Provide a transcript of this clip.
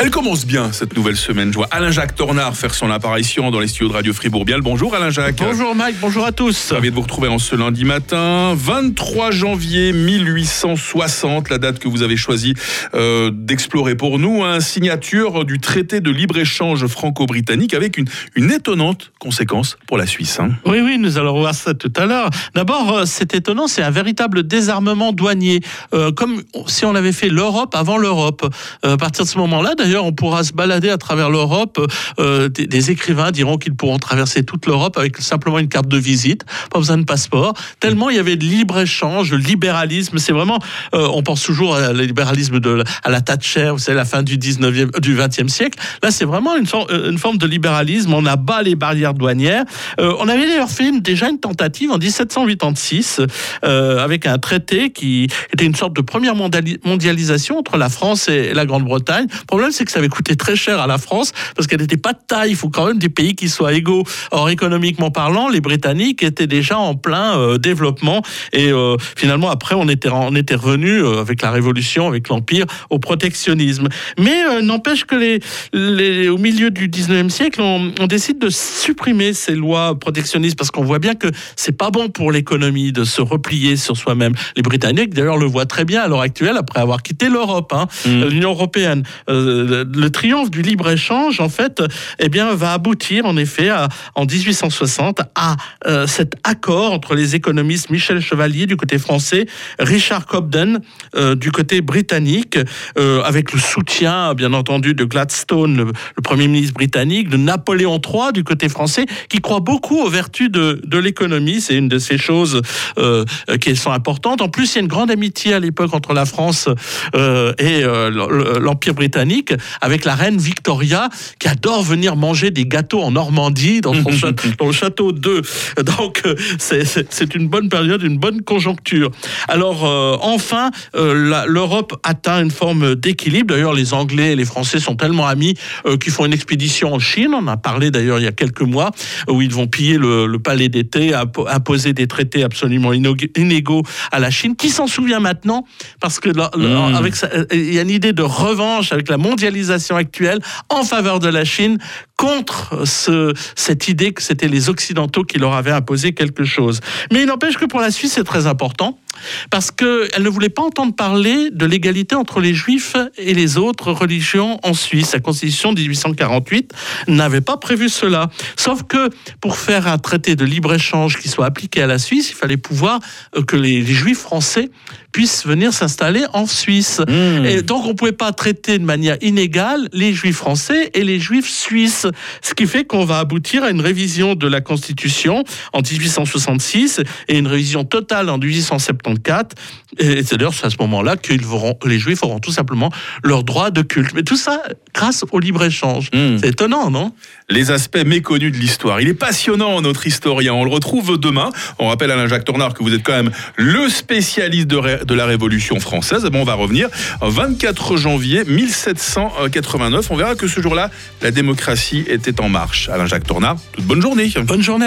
Elle commence bien cette nouvelle semaine. Je vois Alain-Jacques Tornard faire son apparition dans les studios de Radio Fribourg-Bial. Bonjour Alain-Jacques. Bonjour Mike, bonjour à tous. Ravi de vous retrouver en ce lundi matin, 23 janvier 1860, la date que vous avez choisi euh, d'explorer pour nous, hein, signature du traité de libre-échange franco-britannique avec une, une étonnante conséquence pour la Suisse. hein. Oui, oui, nous allons voir ça tout à l'heure. D'abord, euh, c'est étonnant, c'est un véritable désarmement douanier, euh, comme si on avait fait l'Europe avant l'Europe. Euh, à partir de ce moment-là, d'ailleurs, on pourra se balader à travers l'Europe. Euh, des, écrivains diront qu'ils pourront traverser toute l'Europe avec simplement une carte de visite, pas besoin de passeport. Tellement il y avait de libre-échange, de libéralisme. C'est vraiment, euh, on pense toujours le libéralisme de à la Thatcher, vous savez, la fin du 19e, du 20e siècle. Là, c'est vraiment une, for- euh, une forme de libéralisme. On abat les barrières douanières. Euh, on avait d'ailleurs fait une- déjà une tentative en 1786 euh, avec un traité qui était une sorte de première mondialisation entre la France et la Grande-Bretagne. Problème, c'est que ça avait coûté très cher à la France parce qu'elle n'était pas de taille. Il faut quand même des pays qui soient égaux. Or, économiquement parlant, les Britanniques étaient déjà en plein euh, développement et euh, finalement, après, on était, on était revenu euh, avec la Révolution, avec l'Empire, au protectionnisme. Mais n'empêche que les, les- au milieu du 19e siècle, on, on décide de supprimer ces lois protectionnistes parce qu'on voit bien que c'est pas bon pour l'économie de se replier sur soi-même. Les Britanniques, d'ailleurs, le voient très bien à l'heure actuelle après avoir quitté l'Europe, hein, Mm. l'Union européenne. Euh, le triomphe du libre-échange, en fait, eh bien, va aboutir, en effet, à- en 1860, à euh, cet accord entre les économistes Michel Chevalier du côté français, Richard Cobden euh, du côté britannique, euh, avec le soutien, bien entendu, de Gladstone, le, Premier ministre britannique, de Napoléon III du côté français, qui croit beaucoup aux vertus de, de l'économie. C'est une de ces choses qui sont importantes. En plus, il y a une grande amitié à l'époque entre la France et l'Empire britannique, avec la reine Victoria, qui adore venir manger des gâteaux en Normandie, dans, son dans le château d'Eu. Donc, euh, c'est- une bonne période, une bonne conjoncture. Alors, euh, enfin, euh, l'Europe atteint une forme d'équilibre. D'ailleurs, les Anglais et les Français sont tellement amis euh, qu'ils font une expédition en Chine. On en a parlé d'ailleurs il y a quelques mois, où ils vont piller le, le palais d'été, impo- imposer des traités absolument inégaux à la Chine. Qui s'en souvient maintenant Parce que là, Mm. avec euh, il y a une idée de revanche avec la mondialisation actuelle en faveur de la Chine contre ce, cette idée que c'était les Occidentaux qui leur avaient imposé quelque chose. Mais il n'empêche que pour la Suisse, c'est très important parce qu'elle ne voulait pas entendre parler de l'égalité entre les juifs et les autres religions en Suisse. La Constitution de 1848 n'avait pas prévu cela. Sauf que pour faire un traité de libre-échange qui soit appliqué à la Suisse, il fallait pouvoir euh, que les, les juifs français puissent venir s'installer en Suisse. Mmh. Et donc, on ne pouvait pas traiter de manière inégale les juifs français et les juifs suisses. Ce qui fait qu'on va aboutir à une révision de la Constitution en 1866 et une révision totale en 1874. Et c'est d'ailleurs à ce moment-là que les juifs auront tout simplement leur droit de culte. Mais tout ça grâce au libre-échange. Mmh. C'est étonnant, non? Les aspects méconnus de l'histoire. Il est passionnant, notre historien. On le retrouve demain. On rappelle Alain Jacques Tornard que vous êtes quand même le spécialiste de, ré- de la Révolution française. Bon, on va revenir. 24 janvier 1789. On verra que ce jour-là, la démocratie était en marche. Alain Jacques Tornard, toute bonne journée. Bonne journée.